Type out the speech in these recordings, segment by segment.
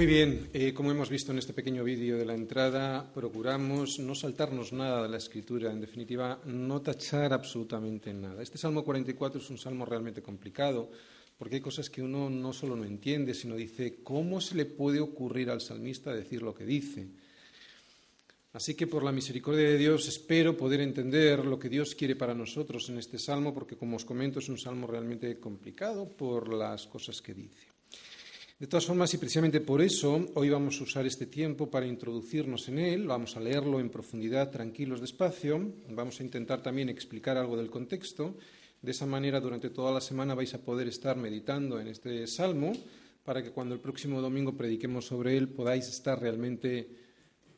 Muy bien, eh, como hemos visto en este pequeño vídeo de la entrada, procuramos no saltarnos nada de la escritura, en definitiva, no tachar absolutamente nada. Este Salmo 44 es un salmo realmente complicado, porque hay cosas que uno no solo no entiende, sino dice, ¿cómo se le puede ocurrir al salmista decir lo que dice? Así que por la misericordia de Dios espero poder entender lo que Dios quiere para nosotros en este salmo, porque como os comento es un salmo realmente complicado por las cosas que dice. De todas formas, y precisamente por eso, hoy vamos a usar este tiempo para introducirnos en él, vamos a leerlo en profundidad, tranquilos, despacio, vamos a intentar también explicar algo del contexto. De esa manera, durante toda la semana vais a poder estar meditando en este salmo, para que cuando el próximo domingo prediquemos sobre él podáis estar realmente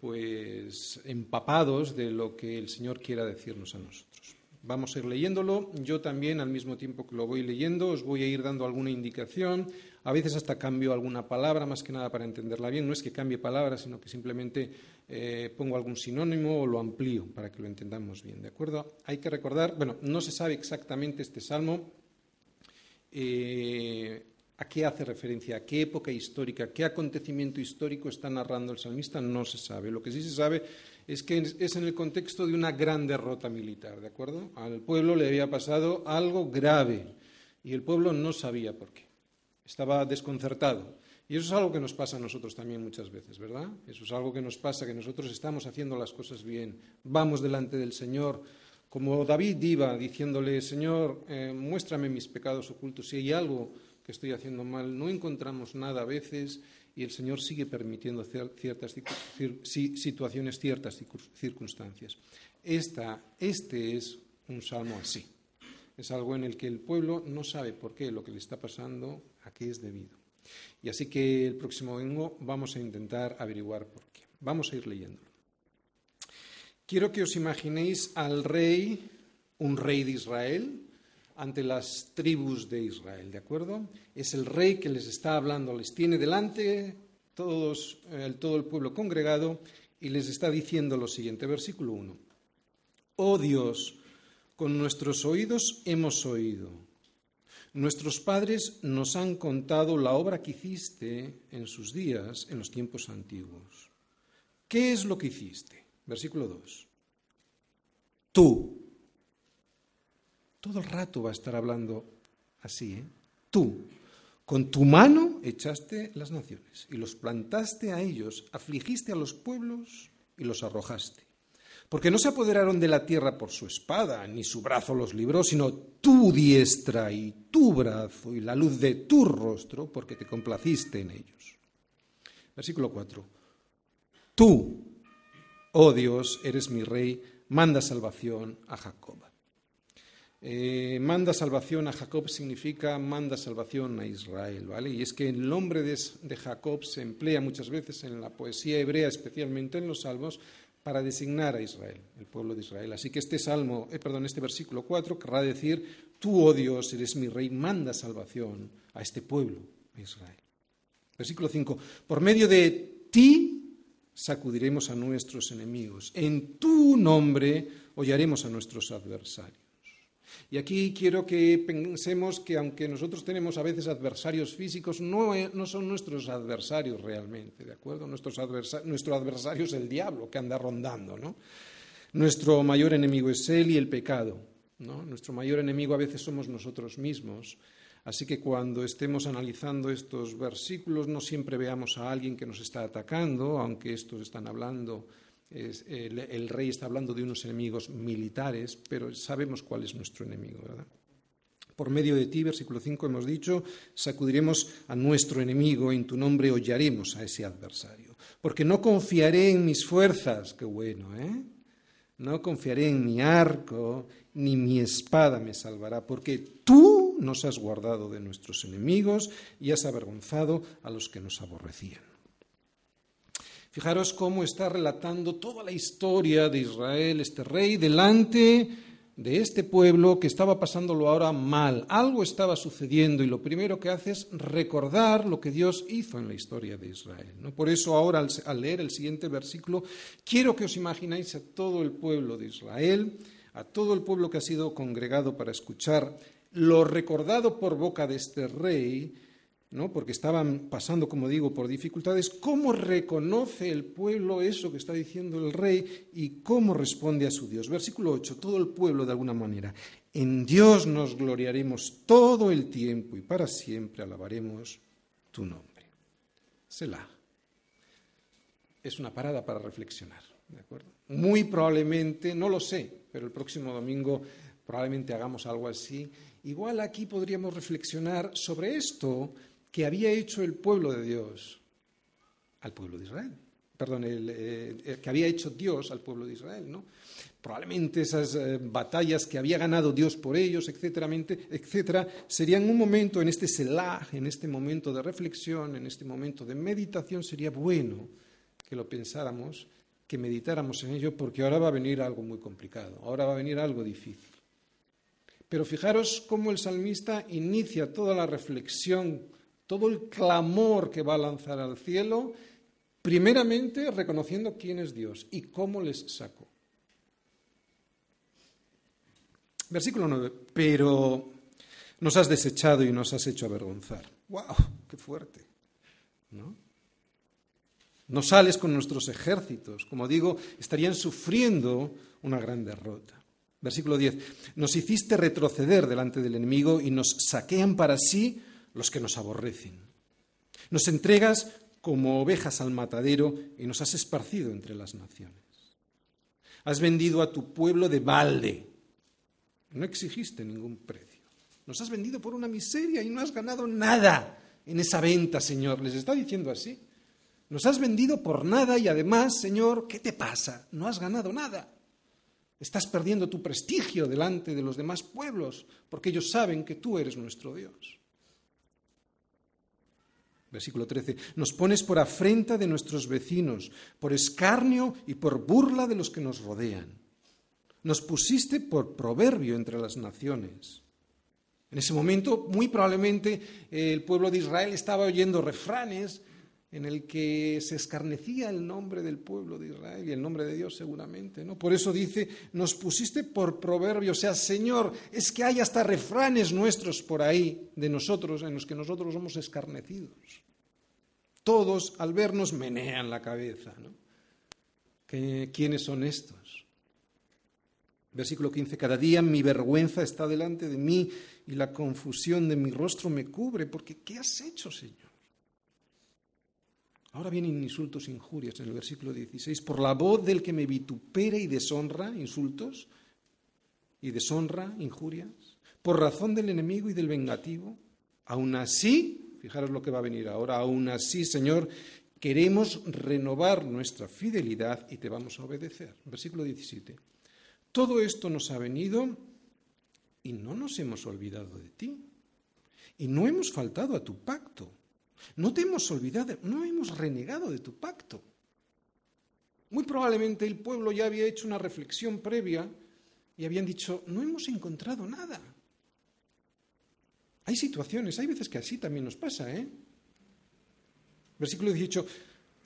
pues empapados de lo que el Señor quiera decirnos a nosotros. Vamos a ir leyéndolo. Yo también, al mismo tiempo que lo voy leyendo, os voy a ir dando alguna indicación. A veces hasta cambio alguna palabra, más que nada para entenderla bien. No es que cambie palabras, sino que simplemente eh, pongo algún sinónimo o lo amplío para que lo entendamos bien. ¿De acuerdo? Hay que recordar, bueno, no se sabe exactamente este salmo. Eh, ¿A qué hace referencia? ¿A qué época histórica? ¿Qué acontecimiento histórico está narrando el salmista? No se sabe. Lo que sí se sabe es que es en el contexto de una gran derrota militar, ¿de acuerdo? Al pueblo le había pasado algo grave y el pueblo no sabía por qué. Estaba desconcertado. Y eso es algo que nos pasa a nosotros también muchas veces, ¿verdad? Eso es algo que nos pasa, que nosotros estamos haciendo las cosas bien, vamos delante del Señor, como David iba diciéndole, Señor, eh, muéstrame mis pecados ocultos, si hay algo que estoy haciendo mal, no encontramos nada a veces y el Señor sigue permitiendo ciertas situaciones, ciertas circunstancias. este es un salmo así. Es algo en el que el pueblo no sabe por qué lo que le está pasando, a qué es debido. Y así que el próximo domingo vamos a intentar averiguar por qué. Vamos a ir leyéndolo. Quiero que os imaginéis al rey, un rey de Israel, ante las tribus de Israel, ¿de acuerdo? Es el rey que les está hablando, les tiene delante todos, eh, todo el pueblo congregado y les está diciendo lo siguiente, versículo 1. Oh Dios, con nuestros oídos hemos oído. Nuestros padres nos han contado la obra que hiciste en sus días, en los tiempos antiguos. ¿Qué es lo que hiciste? Versículo 2. Tú, todo el rato va a estar hablando así, ¿eh? Tú, con tu mano echaste las naciones y los plantaste a ellos, afligiste a los pueblos y los arrojaste. Porque no se apoderaron de la tierra por su espada, ni su brazo los libró, sino tu diestra y tu brazo y la luz de tu rostro, porque te complaciste en ellos. Versículo 4. Tú, oh Dios, eres mi rey, manda salvación a Jacob. Eh, manda salvación a Jacob significa manda salvación a Israel, ¿vale? Y es que el nombre de, Jacob se emplea muchas veces en la poesía hebrea, especialmente en los salmos, para designar a Israel, el pueblo de Israel. Así que este salmo, eh, perdón, este versículo 4 querrá decir, tú, oh Dios, eres mi rey, manda salvación a este pueblo, a Israel. Versículo 5, por medio de ti sacudiremos a nuestros enemigos, en tu nombre hollaremos a nuestros adversarios. Y aquí quiero que pensemos que aunque nosotros tenemos a veces adversarios físicos, no, e, son nuestros adversarios realmente, ¿de acuerdo? nuestro adversario es el diablo que anda rondando, ¿no? Nuestro mayor enemigo es él y el pecado, ¿no? Nuestro mayor enemigo a veces somos nosotros mismos. Así que cuando estemos analizando estos versículos, no siempre veamos a alguien que nos está atacando, aunque estos están hablando el, rey está hablando de unos enemigos militares, pero sabemos cuál es nuestro enemigo, ¿verdad? Por medio de ti, versículo 5, hemos dicho, sacudiremos a nuestro enemigo, en tu nombre hollaremos a ese adversario. Porque no confiaré en mis fuerzas, qué bueno, ¿eh? No confiaré en mi arco, ni mi espada me salvará, porque tú nos has guardado de nuestros enemigos y has avergonzado a los que nos aborrecían. Fijaros cómo está relatando toda la historia de Israel, este rey, delante de este pueblo que estaba pasándolo ahora mal. Algo estaba sucediendo y lo primero que hace es recordar lo que Dios hizo en la historia de Israel. Por eso ahora al, leer el siguiente versículo, quiero que os imagináis a todo el pueblo de Israel, a todo el pueblo que ha sido congregado para escuchar lo recordado por boca de este rey, ¿no? porque estaban pasando, como digo, por dificultades, ¿cómo reconoce el pueblo eso que está diciendo el rey y cómo responde a su Dios? Versículo 8, todo el pueblo de alguna manera. En Dios nos gloriaremos todo el tiempo y para siempre alabaremos tu nombre. Selah. Es una parada para reflexionar, ¿de acuerdo? Muy probablemente, no lo sé, pero el próximo domingo probablemente hagamos algo así. Igual aquí podríamos reflexionar sobre esto que había hecho el pueblo de Dios al pueblo de Israel. Perdón, eh, que había hecho Dios al pueblo de Israel, ¿no? Probablemente esas eh, batallas que había ganado Dios por ellos, etcétera, etcétera, serían un momento en este selah, en este momento de reflexión, en este momento de meditación, sería bueno que lo pensáramos, que meditáramos en ello, porque ahora va a venir algo muy complicado, ahora va a venir algo difícil. Pero fijaros cómo el salmista inicia toda la reflexión todo el clamor que va a lanzar al cielo, primeramente reconociendo quién es Dios y cómo les sacó. Versículo 9. Pero nos has desechado y nos has hecho avergonzar. ¡Wow! ¡Qué fuerte! ¿No? No sales con nuestros ejércitos. Como digo, estarían sufriendo una gran derrota. Versículo 10. Nos hiciste retroceder delante del enemigo y nos saquean para sí los que nos aborrecen. Nos entregas como ovejas al matadero y nos has esparcido entre las naciones. Has vendido a tu pueblo de balde. No exigiste ningún precio. Nos has vendido por una miseria y no has ganado nada en esa venta, Señor. Les está diciendo así. Nos has vendido por nada y además, Señor, ¿qué te pasa? No has ganado nada. Estás perdiendo tu prestigio delante de los demás pueblos porque ellos saben que tú eres nuestro Dios. Versículo 13. Nos pones por afrenta de nuestros vecinos, por escarnio y por burla de los que nos rodean. Nos pusiste por proverbio entre las naciones. En ese momento, muy probablemente, el pueblo de Israel estaba oyendo refranes en el que se escarnecía el nombre del pueblo de Israel y el nombre de Dios seguramente, ¿no? Por eso dice, nos pusiste por proverbio, o sea, Señor, es que hay hasta refranes nuestros por ahí de nosotros en los que nosotros somos escarnecidos. Todos al vernos menean la cabeza, ¿no? ¿Quiénes son estos? Versículo 15, cada día mi vergüenza está delante de mí y la confusión de mi rostro me cubre, porque ¿qué has hecho, Señor? Ahora vienen insultos e injurias en el versículo 16. Por la voz del que me vitupera y deshonra, insultos, y deshonra, injurias. Por razón del enemigo y del vengativo. Aún así, fijaros lo que va a venir ahora, aún así, Señor, queremos renovar nuestra fidelidad y te vamos a obedecer. Versículo 17. Todo esto nos ha venido y no nos hemos olvidado de ti. Y no hemos faltado a tu pacto no te hemos olvidado, no hemos renegado de tu pacto. Muy probablemente el pueblo ya había hecho una reflexión previa y habían dicho, no hemos encontrado nada. Hay situaciones, hay veces que así también nos pasa, ¿eh? Versículo 18,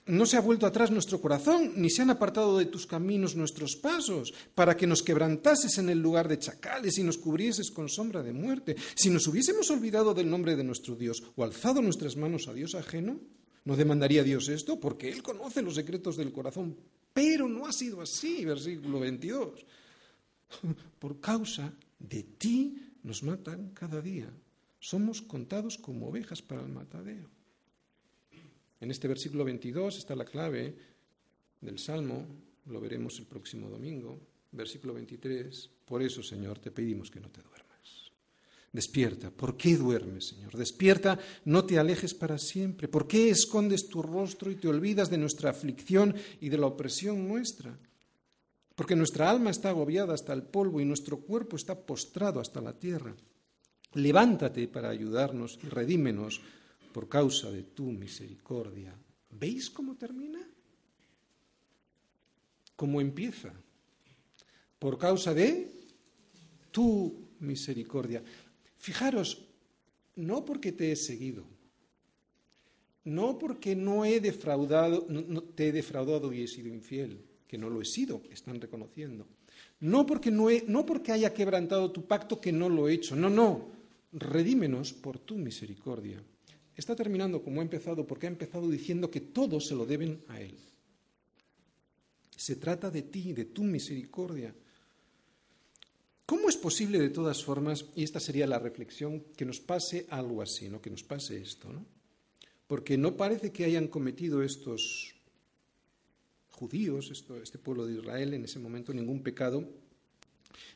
no se ha vuelto atrás nuestro corazón, ni se han apartado de tus caminos nuestros pasos, para que nos quebrantases en el lugar de chacales y nos cubrieses con sombra de muerte. Si nos hubiésemos olvidado del nombre de nuestro Dios o alzado nuestras manos a Dios ajeno, ¿no demandaría Dios esto? Porque Él conoce los secretos del corazón. Pero no ha sido así, versículo 22. Por causa de ti nos matan cada día. Somos contados como ovejas para el matadero. En este versículo 22 está la clave del Salmo, lo veremos el próximo domingo, versículo 23. Por eso, Señor, te pedimos que no te duermas. Despierta. ¿Por qué duermes, Señor? Despierta, no te alejes para siempre. ¿Por qué escondes tu rostro y te olvidas de nuestra aflicción y de la opresión nuestra? Porque nuestra alma está agobiada hasta el polvo y nuestro cuerpo está postrado hasta la tierra. Levántate para ayudarnos y redímenos por causa de tu misericordia. ¿Veis cómo termina? ¿Cómo empieza? Por causa de tu misericordia. Fijaros, no porque te he seguido, no porque no he defraudado, no, te he defraudado y he sido infiel, que no lo he sido, están reconociendo. No porque, no, no porque haya quebrantado tu pacto, que no lo he hecho. No, no. Redímenos por tu misericordia está terminando como ha empezado porque ha empezado diciendo que todo se lo deben a Él. Se trata de ti, de tu misericordia. ¿Cómo es posible de todas formas, y esta sería la reflexión, que nos pase algo así, ¿no? que nos pase esto? ¿no? Porque no parece que hayan cometido estos judíos, este pueblo de Israel, en ese momento ningún pecado,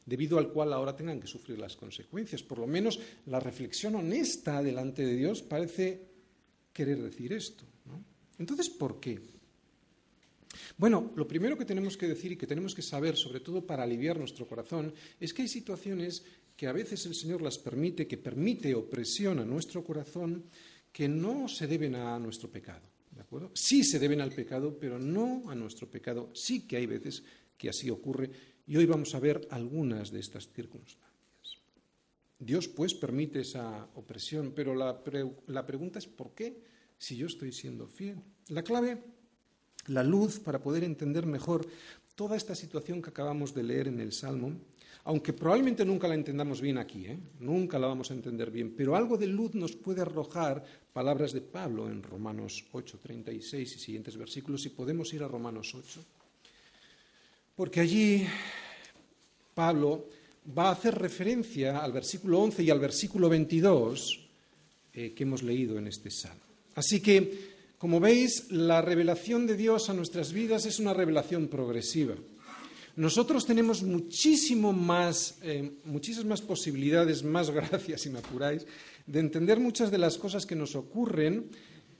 debido al cual ahora tengan que sufrir las consecuencias. Por lo menos la reflexión honesta delante de Dios parece querer decir esto. Entonces, ¿por qué? Bueno, lo primero que tenemos que decir y que tenemos que saber, sobre todo para aliviar nuestro corazón, es que hay situaciones que a veces el Señor las permite, que permite opresión a nuestro corazón, que no se deben a nuestro pecado. ¿De acuerdo? Sí se deben al pecado, pero no a nuestro pecado. Sí que hay veces que así ocurre y hoy vamos a ver algunas de estas circunstancias. Dios pues permite esa opresión, pero la, la pregunta es ¿por qué si yo estoy siendo fiel? La clave, la luz para poder entender mejor toda esta situación que acabamos de leer en el Salmo, aunque probablemente nunca la entendamos bien aquí, ¿eh? nunca la vamos a entender bien, pero algo de luz nos puede arrojar palabras de Pablo en Romanos 8, 36 y siguientes versículos, y podemos ir a Romanos 8. Porque allí Pablo va a hacer referencia al versículo 11 y al versículo 22 eh, que hemos leído en este salmo. Así que, como veis, la revelación de Dios a nuestras vidas es una revelación progresiva. Nosotros tenemos muchísimo más, eh, muchísimas más posibilidades, más gracias, si me apuráis, de entender muchas de las cosas que nos ocurren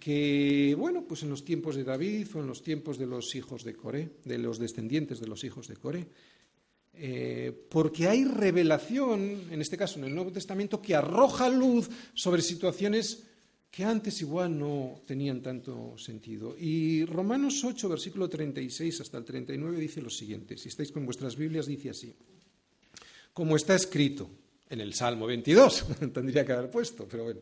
que, bueno, pues en los tiempos de David o en los tiempos de los hijos de Coré, de los descendientes de los hijos de Coré. Eh, porque hay revelación, en este caso en el Nuevo Testamento, que arroja luz sobre situaciones que antes igual no tenían tanto sentido. Y Romanos 8, versículo 36 hasta el 39 dice lo siguiente, si estáis con vuestras Biblias dice así, como está escrito en el Salmo 22, tendría que haber puesto, pero bueno,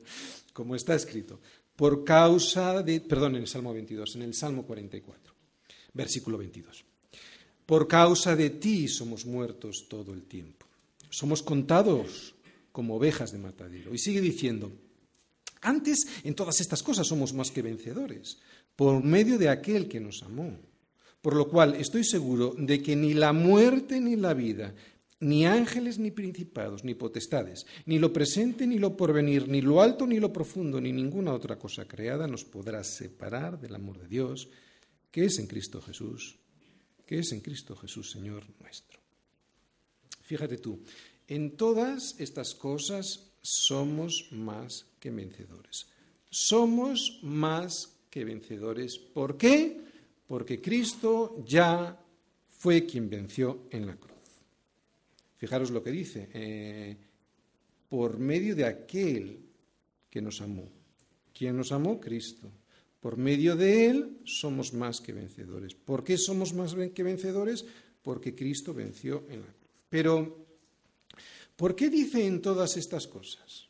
como está escrito, por causa de, perdón, en el Salmo 22, en el Salmo 44, versículo 22. Por causa de ti somos muertos todo el tiempo. Somos contados como ovejas de matadero. Y sigue diciendo, antes en todas estas cosas somos más que vencedores, por medio de aquel que nos amó. Por lo cual estoy seguro de que ni la muerte ni la vida, ni ángeles, ni principados, ni potestades, ni lo presente, ni lo porvenir, ni lo alto, ni lo profundo, ni ninguna otra cosa creada nos podrá separar del amor de Dios, que es en Cristo Jesús, que es en Cristo Jesús, Señor nuestro. Fíjate tú, en todas estas cosas somos más que vencedores. Somos más que vencedores. ¿Por qué? Porque Cristo ya fue quien venció en la cruz. Fijaros lo que dice, eh, por medio de aquel que nos amó. ¿Quién nos amó? Cristo. Por medio de Él somos más que vencedores. ¿Por qué somos más que vencedores? Porque Cristo venció en la cruz. Pero, ¿por qué dice en todas estas cosas?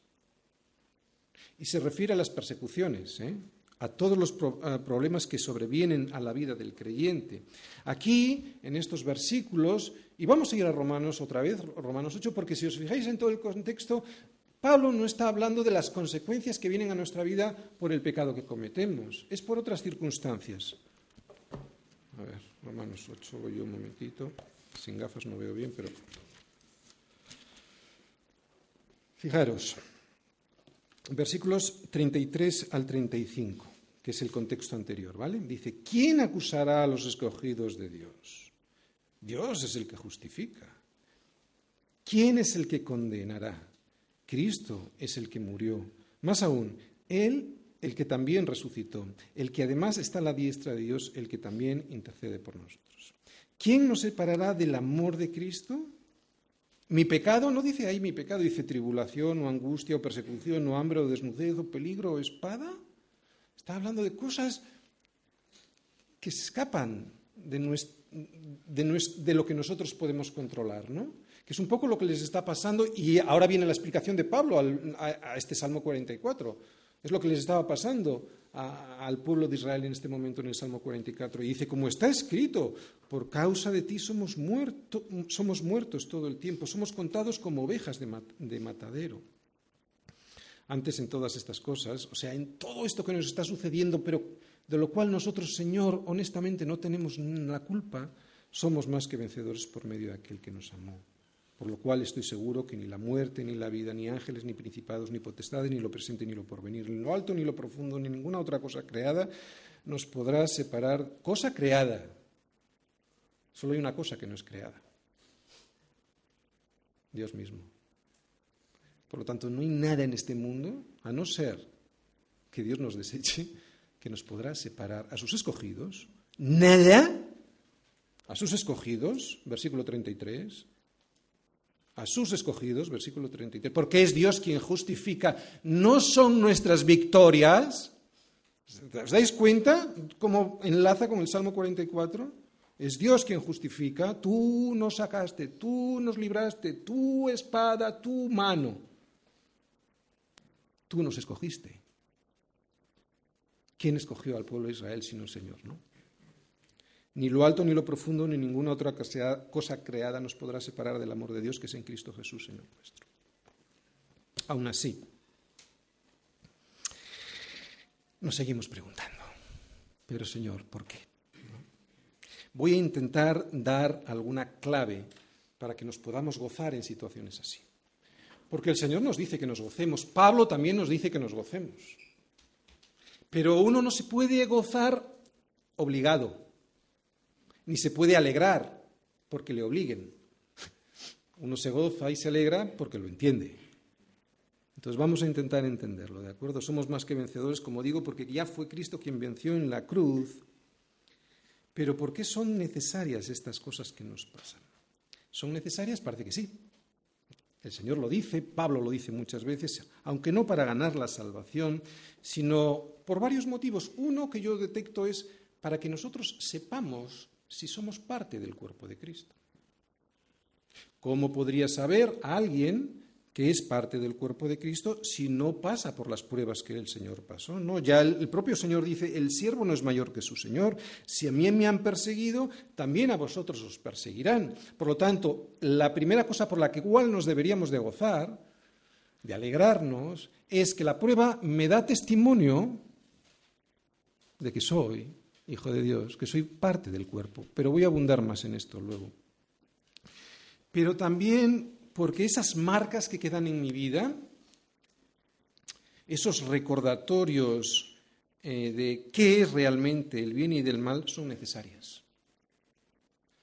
Y se refiere a las persecuciones, ¿eh? A todos los problemas que sobrevienen a la vida del creyente. Aquí, en estos versículos, y vamos a ir a Romanos otra vez, Romanos 8, porque si os fijáis en todo el contexto, Pablo no está hablando de las consecuencias que vienen a nuestra vida por el pecado que cometemos, es por otras circunstancias. A ver, Romanos 8, voy yo un momentito, sin gafas no veo bien, pero... Fijaros, versículos 33 al 35, que es el contexto anterior, ¿vale? Dice, ¿quién acusará a los escogidos de Dios? Dios es el que justifica. ¿Quién es el que condenará? Cristo es el que murió. Más aún, Él el que también resucitó, el que además está a la diestra de Dios, el que también intercede por nosotros. ¿Quién nos separará del amor de Cristo? Mi pecado no dice ahí mi pecado, dice tribulación o angustia o persecución o hambre o desnudez o peligro o espada. Está hablando de cosas que se escapan de, lo que nosotros podemos controlar, ¿no? que es un poco lo que les está pasando, y ahora viene la explicación de Pablo a, este Salmo 44. Es lo que les estaba pasando al pueblo de Israel en este momento en el Salmo 44. Y dice, como está escrito, por causa de ti somos muertos todo el tiempo, somos contados como ovejas de matadero. Antes en todas estas cosas, o sea, en todo esto que nos está sucediendo, pero de lo cual nosotros, Señor, honestamente no tenemos la culpa, somos más que vencedores por medio de aquel que nos amó. Por lo cual estoy seguro que ni la muerte, ni la vida, ni ángeles, ni principados, ni potestades, ni lo presente, ni lo porvenir, ni lo alto, ni lo profundo, ni ninguna otra cosa creada nos podrá separar. Cosa creada. Solo hay una cosa que no es creada. Dios mismo. Por lo tanto, no hay nada en este mundo, a no ser que Dios nos deseche, que nos podrá separar a sus escogidos. Nada a sus escogidos, versículo 33. A sus escogidos, versículo 33. Porque es Dios quien justifica. No son nuestras victorias. ¿Os dais cuenta cómo enlaza con el Salmo 44? Es Dios quien justifica. Tú nos sacaste, tú nos libraste, tu espada, tu mano. Tú nos escogiste. ¿Quién escogió al pueblo de Israel sino el Señor? ¿no? Ni lo alto, ni lo profundo, ni ninguna otra cosa creada nos podrá separar del amor de Dios que es en Cristo Jesús, Señor nuestro. Aún así, nos seguimos preguntando, pero Señor, ¿por qué? Voy a intentar dar alguna clave para que nos podamos gozar en situaciones así. Porque el Señor nos dice que nos gocemos, Pablo también nos dice que nos gocemos. Pero uno no se puede gozar obligado, ni se puede alegrar porque le obliguen. Uno se goza y se alegra porque lo entiende. Entonces vamos a intentar entenderlo, ¿de acuerdo? Somos más que vencedores, como digo, porque ya fue Cristo quien venció en la cruz. Pero ¿por qué son necesarias estas cosas que nos pasan? ¿Son necesarias? Parece que sí. El Señor lo dice, Pablo lo dice muchas veces, aunque no para ganar la salvación, sino por varios motivos. Uno que yo detecto es para que nosotros sepamos si somos parte del cuerpo de Cristo. ¿Cómo podría saber a alguien que es parte del cuerpo de Cristo si no pasa por las pruebas que el Señor pasó. No, ya el, el, propio Señor dice, el siervo no es mayor que su Señor. Si a mí me han perseguido, también a vosotros os perseguirán. Por lo tanto, la primera cosa por la que igual nos deberíamos de gozar, de alegrarnos, es que la prueba me da testimonio de que soy hijo de Dios, que soy parte del cuerpo. Pero voy a abundar más en esto luego. Pero también porque esas marcas que quedan en mi vida, esos recordatorios eh, de qué es realmente el bien y del mal, son necesarias.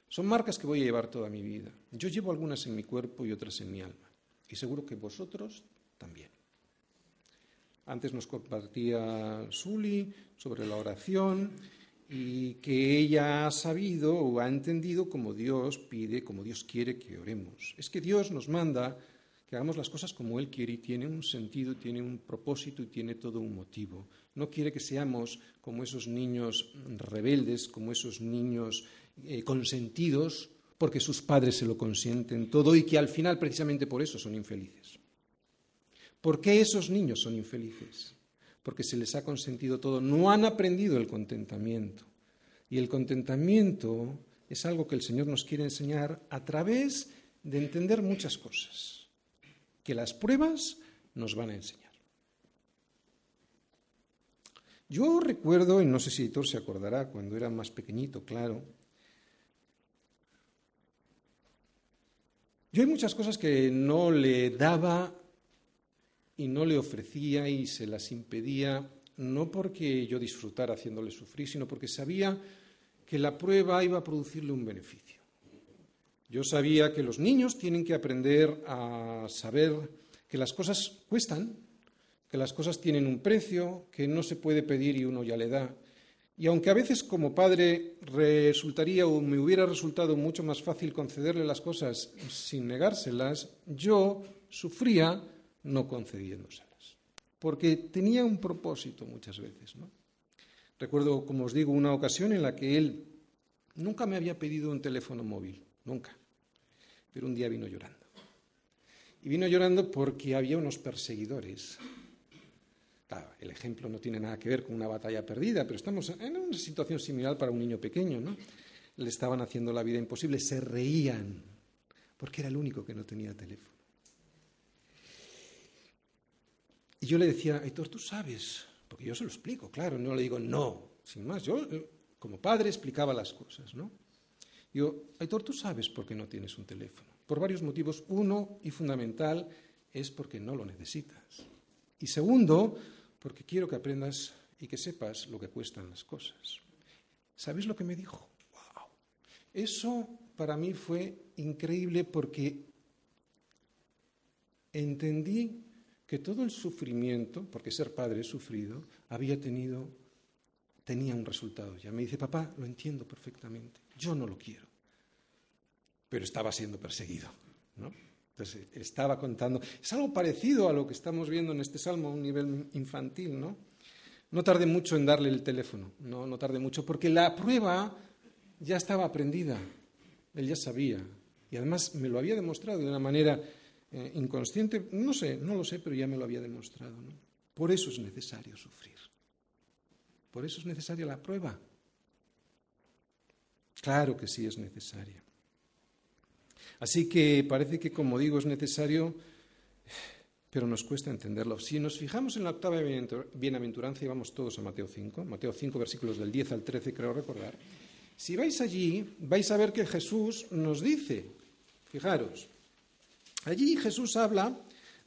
Son marcas que voy a llevar toda mi vida. Yo llevo algunas en mi cuerpo y otras en mi alma. Y seguro que vosotros también. Antes nos compartía Suli sobre la oración y que ella ha sabido o ha entendido como Dios pide, como Dios quiere que oremos. Es que Dios nos manda que hagamos las cosas como Él quiere y tiene un sentido, tiene un propósito y tiene todo un motivo. No quiere que seamos como esos niños rebeldes, como esos niños eh, consentidos, porque sus padres se lo consienten todo y que al final precisamente por eso son infelices. ¿Por qué esos niños son infelices? Porque se les ha consentido todo, no han aprendido el contentamiento. Y el contentamiento es algo que el Señor nos quiere enseñar a través de entender muchas cosas, que las pruebas nos van a enseñar. Yo recuerdo, y no sé si Hitor se acordará, cuando era más pequeñito, claro, yo hay muchas cosas que no le daba y no le ofrecía y se las impedía, no porque yo disfrutara haciéndole sufrir, sino porque sabía que la prueba iba a producirle un beneficio. Yo sabía que los niños tienen que aprender a saber que las cosas cuestan, que las cosas tienen un precio, que no se puede pedir y uno ya le da. Y aunque a veces como padre resultaría o me hubiera resultado mucho más fácil concederle las cosas sin negárselas, yo sufría no concediéndoselas, porque tenía un propósito muchas veces. ¿no? Recuerdo, como os digo, una ocasión en la que él nunca me había pedido un teléfono móvil, nunca, pero un día vino llorando. Y vino llorando porque había unos perseguidores. El ejemplo no tiene nada que ver con una batalla perdida, pero estamos en una situación similar para un niño pequeño, ¿no? Le estaban haciendo la vida imposible, se reían, porque era el único que no tenía teléfono. Y yo le decía, Aitor, tú sabes, porque yo se lo explico, claro, no le digo no, sin más, yo como padre explicaba las cosas, ¿no? Digo, Aitor, tú sabes por qué no tienes un teléfono. Por varios motivos. Uno, y fundamental, es porque no lo necesitas. Y segundo, porque quiero que aprendas y que sepas lo que cuestan las cosas. ¿Sabéis lo que me dijo? ¡Wow! Eso para mí fue increíble porque entendí que todo el sufrimiento, porque ser padre es sufrido, había tenido, tenía un resultado. Ya me dice, papá, lo entiendo perfectamente, yo no lo quiero, pero estaba siendo perseguido. ¿no? Entonces, estaba contando. Es algo parecido a lo que estamos viendo en este salmo a un nivel infantil, ¿no? No tardé mucho en darle el teléfono, no, no tardé mucho, porque la prueba ya estaba aprendida, él ya sabía, y además me lo había demostrado de una manera eh, inconsciente, no sé, no lo sé, pero ya me lo había demostrado. Por eso es necesario sufrir, por eso es necesaria la prueba. Claro que sí es necesaria. Así que parece que, como digo, es necesario, pero nos cuesta entenderlo. Si nos fijamos en la octava bienaventuranza, y vamos todos a Mateo 5, Mateo 5, versículos del 10 al 13, creo recordar, si vais allí, vais a ver que Jesús nos dice, fijaros, allí Jesús habla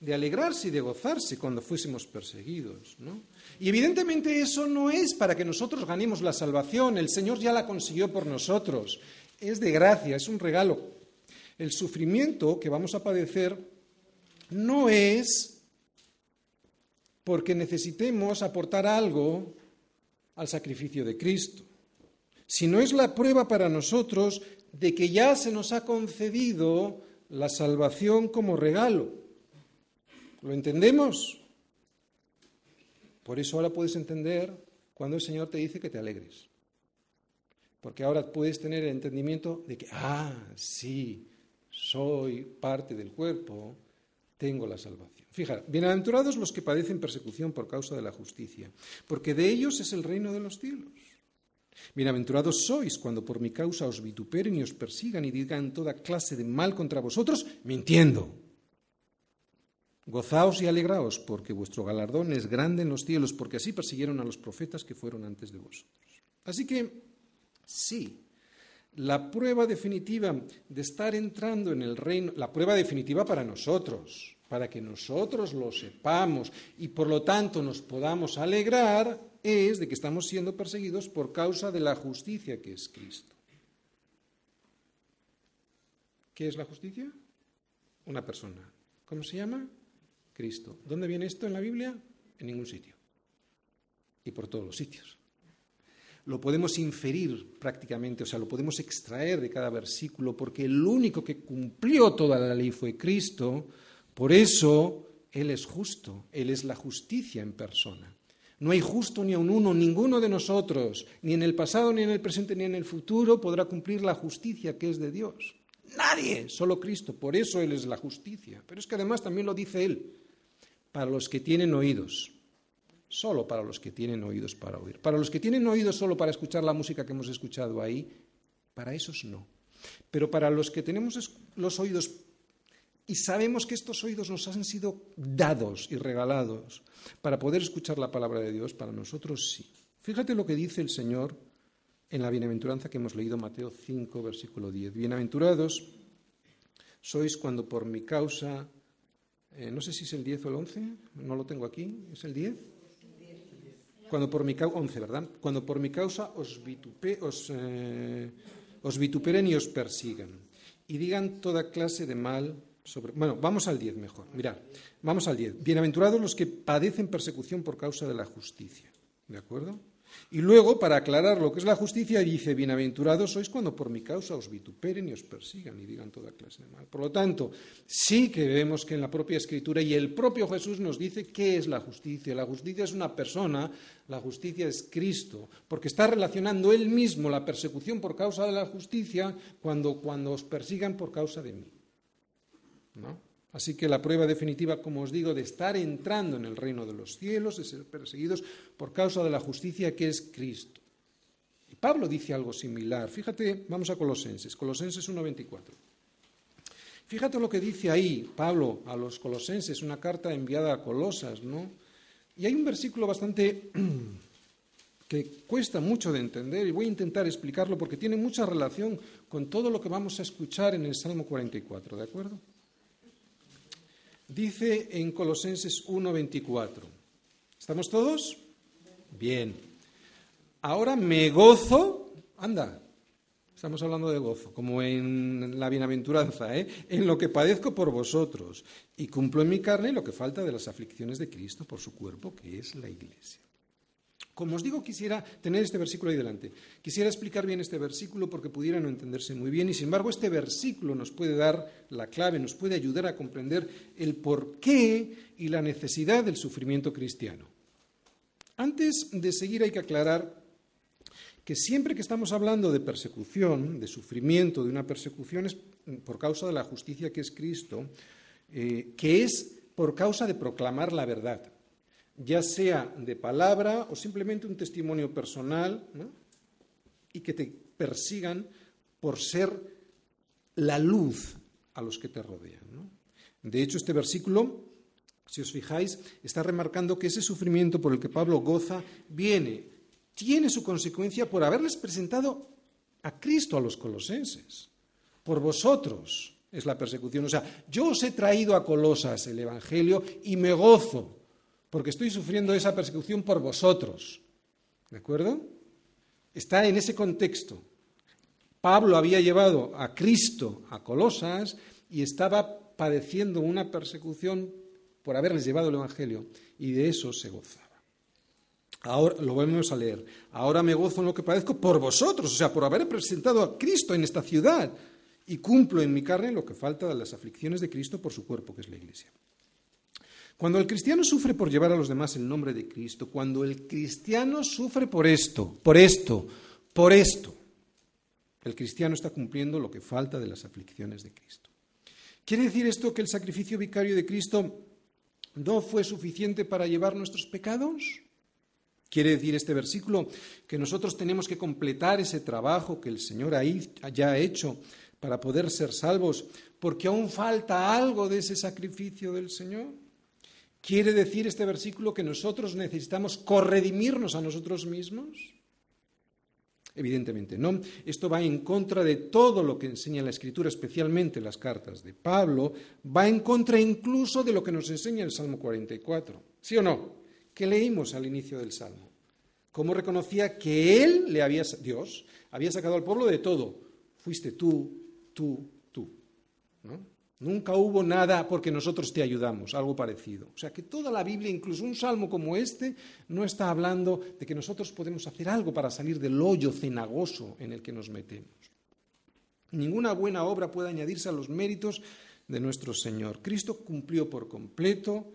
de alegrarse y de gozarse cuando fuésemos perseguidos. ¿no? Y evidentemente eso no es para que nosotros ganemos la salvación, el Señor ya la consiguió por nosotros, es de gracia, es un regalo. El sufrimiento que vamos a padecer no es porque necesitemos aportar algo al sacrificio de Cristo, sino es la prueba para nosotros de que ya se nos ha concedido la salvación como regalo. ¿Lo entendemos? Por eso ahora puedes entender cuando el Señor te dice que te alegres. Porque ahora puedes tener el entendimiento de que, ah, sí, soy parte del cuerpo, tengo la salvación. Fíjate, bienaventurados los que padecen persecución por causa de la justicia, porque de ellos es el reino de los cielos. Bienaventurados sois cuando por mi causa os vituperen y os persigan y digan toda clase de mal contra vosotros, mintiendo. Gozaos y alegraos, porque vuestro galardón es grande en los cielos, porque así persiguieron a los profetas que fueron antes de vosotros. Así que, sí, la prueba definitiva de estar entrando en el reino, la prueba definitiva para nosotros, para que nosotros lo sepamos y por lo tanto nos podamos alegrar, es de que estamos siendo perseguidos por causa de la justicia que es Cristo. ¿Qué es la justicia? Una persona. ¿Cómo se llama? Cristo. ¿Dónde viene esto en la Biblia? En ningún sitio. Y por todos los sitios lo podemos inferir prácticamente, o sea, lo podemos extraer de cada versículo, porque el único que cumplió toda la ley fue Cristo, por eso Él es justo, Él es la justicia en persona. No hay justo ni a un uno, ninguno de nosotros, ni en el pasado, ni en el presente, ni en el futuro, podrá cumplir la justicia que es de Dios. Nadie, solo Cristo, por eso Él es la justicia. Pero es que además también lo dice Él, para los que tienen oídos solo para los que tienen oídos para oír. Para los que tienen oídos solo para escuchar la música que hemos escuchado ahí, para esos no. Pero para los que tenemos los oídos y sabemos que estos oídos nos han sido dados y regalados para poder escuchar la palabra de Dios, para nosotros sí. Fíjate lo que dice el Señor en la bienaventuranza que hemos leído Mateo 5, versículo 10. Bienaventurados sois cuando por mi causa, eh, no sé si es el 10 o el 11, no lo tengo aquí, ¿es el 10? Cuando por mi causa, 11, ¿verdad? Cuando por mi causa os, eh, os, vituperen y os persigan y digan toda clase de mal sobre... Bueno, vamos al 10 mejor. Mirad, vamos al 10. Bienaventurados los que padecen persecución por causa de la justicia. ¿De acuerdo? Y luego, para aclarar lo que es la justicia, dice, bienaventurados sois cuando por mi causa os vituperen y os persigan y digan toda clase de mal. Por lo tanto, sí que vemos que en la propia Escritura y el propio Jesús nos dice qué es la justicia. La justicia es una persona, la justicia es Cristo, porque está relacionando él mismo la persecución por causa de la justicia cuando, cuando os persigan por causa de mí. Así que la prueba definitiva, como os digo, de estar entrando en el reino de los cielos, de ser perseguidos por causa de la justicia que es Cristo. Y Pablo dice algo similar. Fíjate, vamos a Colosenses, Colosenses 1.24. Fíjate lo que dice ahí Pablo a los colosenses, una carta enviada a Colosas, ¿no? Y hay un versículo bastante que cuesta mucho de entender y voy a intentar explicarlo porque tiene mucha relación con todo lo que vamos a escuchar en el Salmo 44, ¿de acuerdo? Dice en Colosenses 1:24. ¿Estamos todos? Bien. Ahora me gozo, anda, Estamos hablando de gozo, como en la bienaventuranza, ¿eh? en lo que padezco por vosotros y cumplo en mi carne lo que falta de las aflicciones de Cristo por su cuerpo, que es la Iglesia. Como os digo, quisiera tener este versículo ahí delante. Quisiera explicar bien este versículo porque pudiera no entenderse muy bien y, sin embargo, este versículo nos puede dar la clave, nos puede ayudar a comprender el porqué y la necesidad del sufrimiento cristiano. Antes de seguir hay que aclarar que siempre que estamos hablando de persecución, de sufrimiento, de una persecución, es por causa de la justicia que es Cristo, eh, que es por causa de proclamar la verdad, ya sea de palabra o simplemente un testimonio personal, y que te persigan por ser la luz a los que te rodean. De hecho, este versículo, si os fijáis, está remarcando que ese sufrimiento por el que Pablo goza viene tiene su consecuencia por haberles presentado a Cristo a los colosenses. Por vosotros es la persecución. O sea, yo os he traído a Colosas el Evangelio y me gozo porque estoy sufriendo esa persecución por vosotros. ¿De acuerdo? Está en ese contexto. Pablo había llevado a Cristo a Colosas y estaba padeciendo una persecución por haberles llevado el Evangelio y de eso se goza. Ahora lo volvemos a leer. Ahora me gozo en lo que padezco por vosotros, o sea, por haber presentado a Cristo en esta ciudad y cumplo en mi carne lo que falta de las aflicciones de Cristo por su cuerpo, que es la Iglesia. Cuando el cristiano sufre por llevar a los demás el nombre de Cristo, cuando el cristiano sufre por esto, por esto, por esto, el cristiano está cumpliendo lo que falta de las aflicciones de Cristo. ¿Quiere decir esto que el sacrificio vicario de Cristo no fue suficiente para llevar nuestros pecados? Quiere decir este versículo que nosotros tenemos que completar ese trabajo que el Señor ya ha hecho para poder ser salvos, porque aún falta algo de ese sacrificio del Señor. ¿Quiere decir este versículo que nosotros necesitamos corredimirnos a nosotros mismos? Evidentemente no. Esto va en contra de todo lo que enseña la Escritura, especialmente las cartas de Pablo, va en contra incluso de lo que nos enseña el Salmo 44. ¿Sí o no? que leímos al inicio del Salmo. Cómo reconocía que Él le había, Dios, había sacado al pueblo de todo. Fuiste tú, tú, tú. Nunca hubo nada porque nosotros te ayudamos, algo parecido. O sea que toda la Biblia, incluso un salmo como este, no está hablando de que nosotros podemos hacer algo para salir del hoyo cenagoso en el que nos metemos. Ninguna buena obra puede añadirse a los méritos de nuestro Señor. Cristo cumplió por completo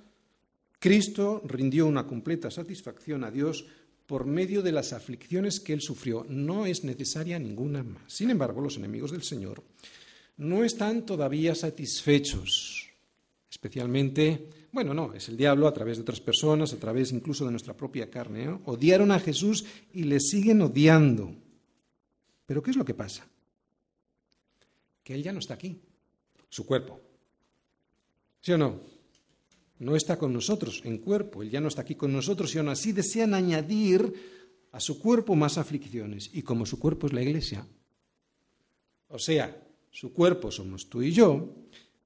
Cristo rindió una completa satisfacción a Dios por medio de las aflicciones que él sufrió. No es necesaria ninguna más. Sin embargo, los enemigos del Señor no están todavía satisfechos, especialmente, bueno, no, es el diablo a través de otras personas, a través incluso de nuestra propia carne. Odiaron a Jesús y le siguen odiando. Pero ¿qué es lo que pasa? Que Él ya no está aquí, su cuerpo. ¿Sí o no? no está con nosotros en cuerpo, Él ya no está aquí con nosotros y aún así desean añadir a su cuerpo más aflicciones. Y como su cuerpo es la iglesia, o sea, su cuerpo somos tú y yo,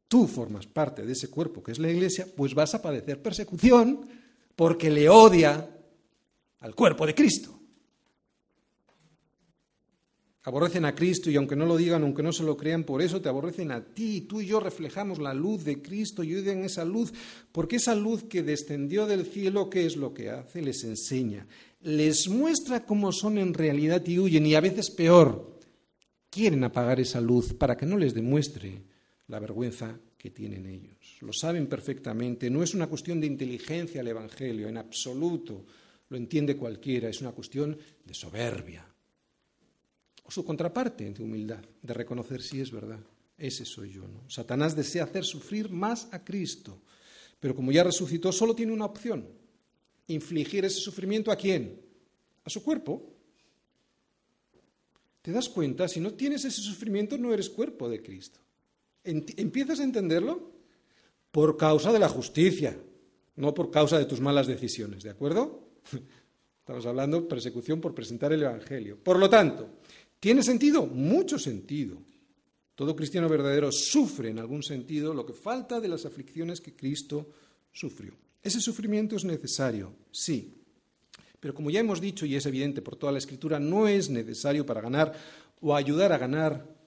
tú formas parte de ese cuerpo que es la iglesia, pues vas a padecer persecución porque le odia al cuerpo de Cristo aborrecen a Cristo y aunque no lo digan, aunque no se lo crean, por eso te aborrecen a ti. Tú y yo reflejamos la luz de Cristo y odian esa luz, porque esa luz que descendió del cielo, ¿qué es lo que hace? Les enseña, les muestra cómo son en realidad y huyen, y a veces peor, quieren apagar esa luz para que no les demuestre la vergüenza que tienen ellos. Lo saben perfectamente, no es una cuestión de inteligencia el Evangelio, en absoluto, lo entiende cualquiera, es una cuestión de soberbia o su contraparte de humildad, de reconocer si es verdad. Ese soy yo. ¿no? Satanás desea hacer sufrir más a Cristo, pero como ya resucitó, solo tiene una opción, infligir ese sufrimiento a quién? A su cuerpo. ¿Te das cuenta? Si no tienes ese sufrimiento, no eres cuerpo de Cristo. ¿Empiezas a entenderlo? Por causa de la justicia. no por causa de tus malas decisiones, ¿de acuerdo? Estamos hablando de persecución por presentar el Evangelio. Por lo tanto, ¿tiene sentido? Mucho sentido. Todo cristiano verdadero sufre en algún sentido lo que falta de las aflicciones que Cristo sufrió. Ese sufrimiento es necesario, sí. Pero como ya hemos dicho y es evidente por toda la Escritura, no es necesario para ganar o ayudar a ganar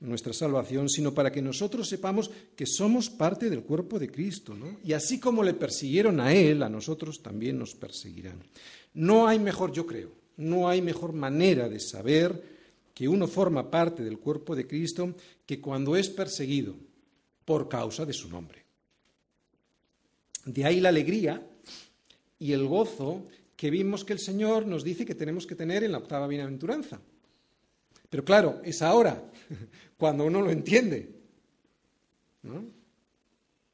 nuestra salvación, sino para que nosotros sepamos que somos parte del cuerpo de Cristo. ¿no? Y así como le persiguieron a Él, a nosotros también nos perseguirán. No hay mejor, yo creo, no hay mejor manera de saber que uno forma parte del cuerpo de Cristo que cuando es perseguido por causa de su nombre. De ahí la alegría y el gozo que vimos que el Señor nos dice que tenemos que tener en la octava bienaventuranza. Pero claro, es ahora, cuando uno lo entiende.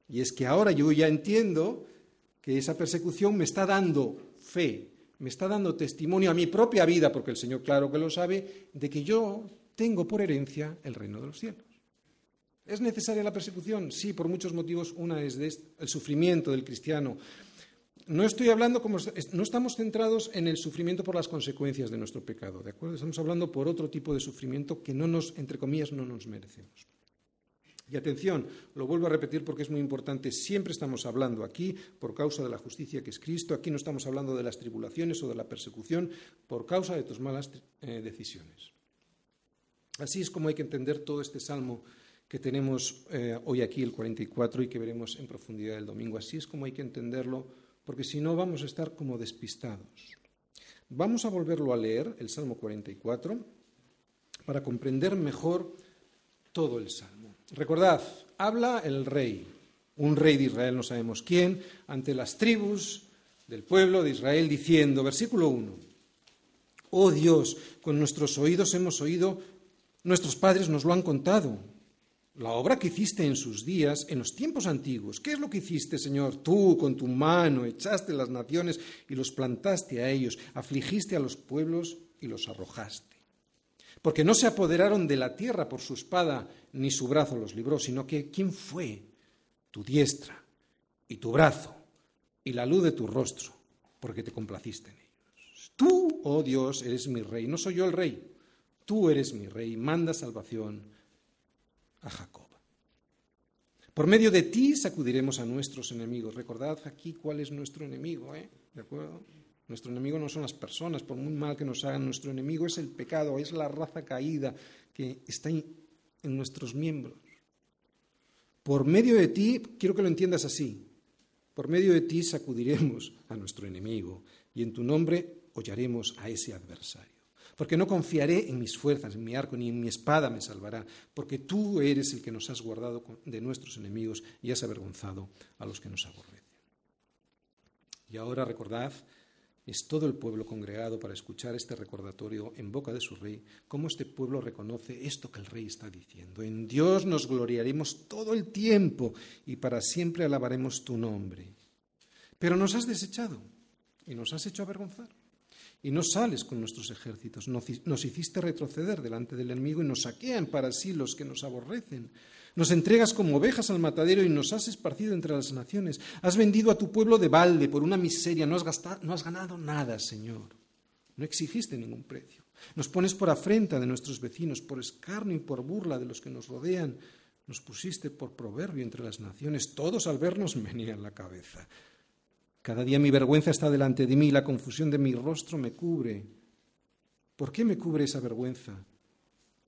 Y es que ahora yo ya entiendo que esa persecución me está dando fe, me está dando testimonio a mi propia vida, porque el Señor claro que lo sabe, de que yo tengo por herencia el reino de los cielos. ¿Es necesaria la persecución? Sí, por muchos motivos. Una es el sufrimiento del cristiano. No estoy hablando como no estamos centrados en el sufrimiento por las consecuencias de nuestro pecado, ¿de acuerdo? Estamos hablando por otro tipo de sufrimiento que no nos, entre comillas, no nos merecemos. Y atención, lo vuelvo a repetir porque es muy importante, siempre estamos hablando aquí por causa de la justicia que es Cristo, aquí no estamos hablando de las tribulaciones o de la persecución por causa de tus malas eh, decisiones. Así es como hay que entender todo este salmo que tenemos eh, hoy aquí, el 44, y que veremos en profundidad el domingo. Así es como hay que entenderlo, porque si no vamos a estar como despistados. Vamos a volverlo a leer, el Salmo 44, para comprender mejor todo el Salmo. Recordad, habla el rey, un rey de Israel, no sabemos quién, ante las tribus del pueblo de Israel, diciendo, versículo 1, Oh Dios, con nuestros oídos hemos oído, nuestros padres nos lo han contado, la obra que hiciste en sus días, en los tiempos antiguos. ¿Qué es lo que hiciste, Señor? Tú con tu mano echaste las naciones y los plantaste a ellos, afligiste a los pueblos y los arrojaste porque no se apoderaron de la tierra por su espada, ni su brazo los libró, sino que ¿quién fue? Tu diestra y tu brazo y la luz de tu rostro, porque te complaciste en ellos. Tú, oh Dios, eres mi rey, no soy yo el rey, tú eres mi rey, manda salvación a Jacob. Por medio de ti sacudiremos a nuestros enemigos. Recordad aquí cuál es nuestro enemigo, ¿eh? ¿De acuerdo? Nuestro enemigo no son las personas, por muy mal que nos hagan, nuestro enemigo es el pecado, es la raza caída que está en nuestros miembros. Por medio de ti, quiero que lo entiendas así, por medio de ti sacudiremos a nuestro enemigo y en tu nombre hollaremos a ese adversario. Porque no confiaré en mis fuerzas, en mi arco, ni en mi espada me salvará, porque tú eres el que nos has guardado de nuestros enemigos y has avergonzado a los que nos aborrecen. Y ahora recordad es todo el pueblo congregado para escuchar este recordatorio en boca de su rey, cómo este pueblo reconoce esto que el rey está diciendo. En Dios nos gloriaremos todo el tiempo y para siempre alabaremos tu nombre. Pero nos has desechado y nos has hecho avergonzar. Y no sales con nuestros ejércitos, nos hiciste retroceder delante del enemigo y nos saquean para sí los que nos aborrecen. Nos entregas como ovejas al matadero y nos has esparcido entre las naciones. Has vendido a tu pueblo de balde por una miseria. No has, no has ganado nada, Señor. No exigiste ningún precio. Nos pones por afrenta de nuestros vecinos, por escarnio y por burla de los que nos rodean. Nos pusiste por proverbio entre las naciones. Todos al vernos menían la cabeza. Cada día mi vergüenza está delante de mí y la confusión de mi rostro me cubre. ¿Por qué me cubre esa vergüenza?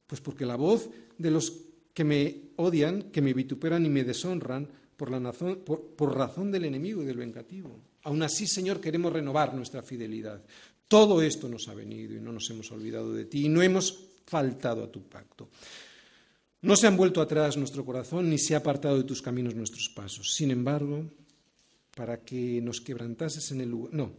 Pues porque la voz de los que me odian, que me vituperan y me deshonran por, razón del enemigo y del vengativo. Aún así, Señor, queremos renovar nuestra fidelidad. Todo esto nos ha venido y no nos hemos olvidado de ti y no hemos faltado a tu pacto. No se han vuelto atrás nuestro corazón ni se ha apartado de tus caminos nuestros pasos. Sin embargo, para que nos quebrantases en el lugar. No,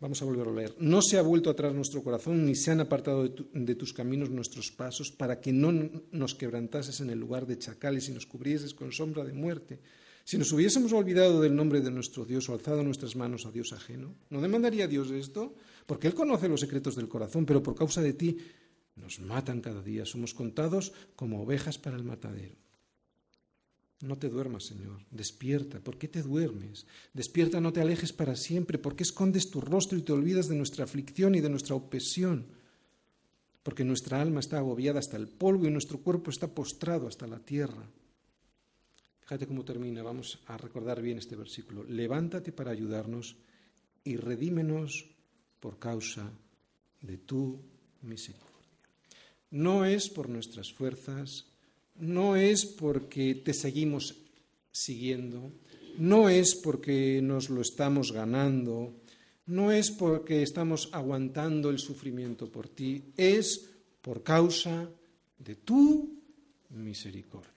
Vamos a volver a leer. No se ha vuelto atrás nuestro corazón, ni se han apartado de, tus caminos nuestros pasos, para que no nos quebrantases en el lugar de chacales y nos cubrieses con sombra de muerte. Si nos hubiésemos olvidado del nombre de nuestro Dios o alzado nuestras manos a Dios ajeno, ¿no demandaría Dios esto? Porque Él conoce los secretos del corazón, pero por causa de ti nos matan cada día. Somos contados como ovejas para el matadero. No te duermas, Señor. Despierta. ¿Por qué te duermes? Despierta, no te alejes para siempre. ¿Por qué escondes tu rostro y te olvidas de nuestra aflicción y de nuestra opresión? Porque nuestra alma está agobiada hasta el polvo y nuestro cuerpo está postrado hasta la tierra. Fíjate cómo termina. Vamos a recordar bien este versículo. Levántate para ayudarnos y redímenos por causa de tu misericordia. No es por nuestras fuerzas, no es porque te seguimos siguiendo, no es porque nos lo estamos ganando, no es porque estamos aguantando el sufrimiento por ti, es por causa de tu misericordia.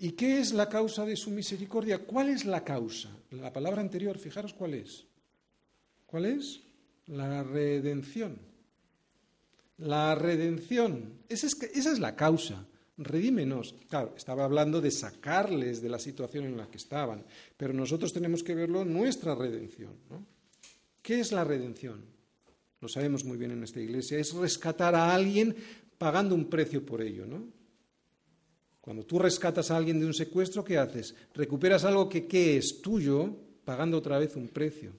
¿Y qué es la causa de su misericordia? ¿Cuál es la causa? La palabra anterior, fijaros cuál es. ¿Cuál es? La redención. La redención. Esa es, esa es la causa redímenos. Claro, estaba hablando de sacarles de la situación en la que estaban, pero nosotros tenemos que verlo nuestra redención. ¿Qué es la redención? Lo sabemos muy bien en esta iglesia, es rescatar a alguien pagando un precio por ello, ¿no? Cuando tú rescatas a alguien de un secuestro, ¿qué haces? Recuperas algo que, que es tuyo pagando otra vez un precio.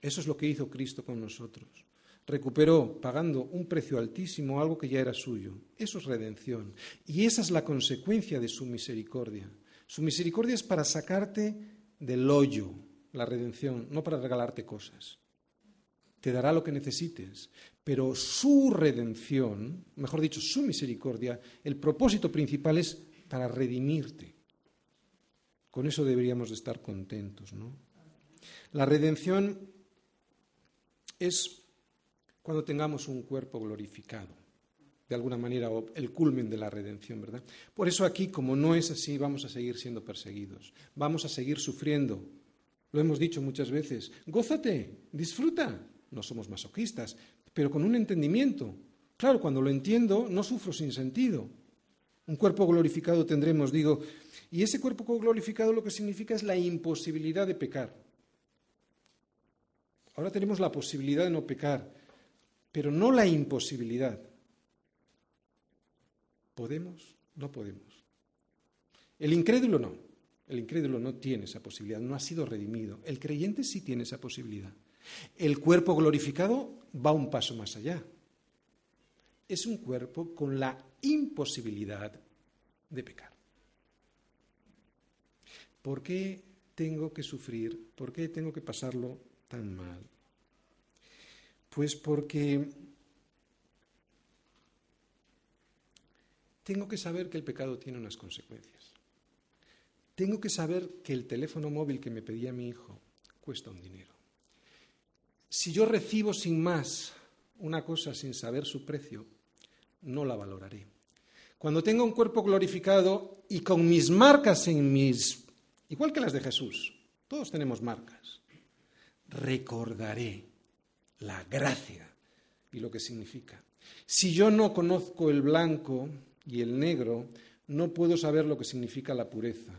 Eso es lo que hizo Cristo con nosotros recuperó pagando un precio altísimo algo que ya era suyo. Eso es redención. Y esa es la consecuencia de su misericordia. Su misericordia es para sacarte del hoyo, la redención, no para regalarte cosas. Te dará lo que necesites, pero su redención, mejor dicho, su misericordia, el propósito principal es para redimirte. Con eso deberíamos de estar contentos, ¿no? La redención es cuando tengamos un cuerpo glorificado. De alguna manera, el culmen de la redención, ¿verdad? Por eso aquí, como no es así, vamos a seguir siendo perseguidos, vamos a seguir sufriendo. Lo hemos dicho muchas veces, gózate, disfruta. No somos masoquistas, pero con un entendimiento. Claro, cuando lo entiendo, no sufro sin sentido. Un cuerpo glorificado tendremos, digo, y ese cuerpo glorificado lo que significa es la imposibilidad de pecar. Ahora tenemos la posibilidad de no pecar, pero no la imposibilidad. ¿Podemos? No podemos. El incrédulo no. El incrédulo no tiene esa posibilidad, no ha sido redimido. El creyente sí tiene esa posibilidad. El cuerpo glorificado va un paso más allá. Es un cuerpo con la imposibilidad de pecar. ¿Por qué tengo que sufrir? ¿Por qué tengo que pasarlo tan mal? Pues porque tengo que saber que el pecado tiene unas consecuencias. Tengo que saber que el teléfono móvil que me pedía mi hijo cuesta un dinero. Si yo recibo sin más una cosa sin saber su precio, no la valoraré. Cuando tenga un cuerpo glorificado y con mis marcas en mis, igual que las de Jesús, todos tenemos marcas, recordaré la gracia y lo que significa. Si yo no conozco el blanco y el negro, no puedo saber lo que significa la pureza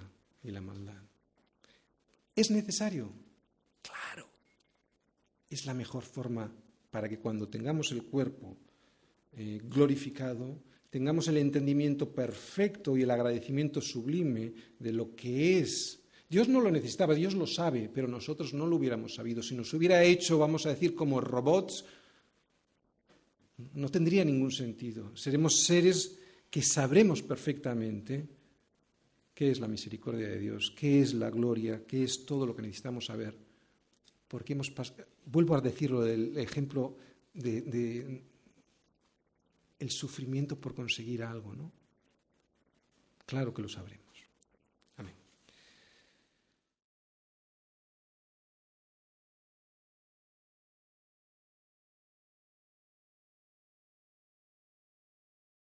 y la maldad. ¿Es necesario? Claro. Es la mejor forma para que cuando tengamos el cuerpo eh, glorificado, tengamos el entendimiento perfecto y el agradecimiento sublime de lo que es Dios no lo necesitaba, Dios lo sabe, pero nosotros no lo hubiéramos sabido. Si nos hubiera hecho, vamos a decir, como robots, no tendría ningún sentido. Seremos seres que sabremos perfectamente qué es la misericordia de Dios, qué es la gloria, qué es todo lo que necesitamos saber. Porque hemos vuelvo a decirlo del ejemplo de, de el sufrimiento por conseguir algo, ¿no? Claro que lo sabremos.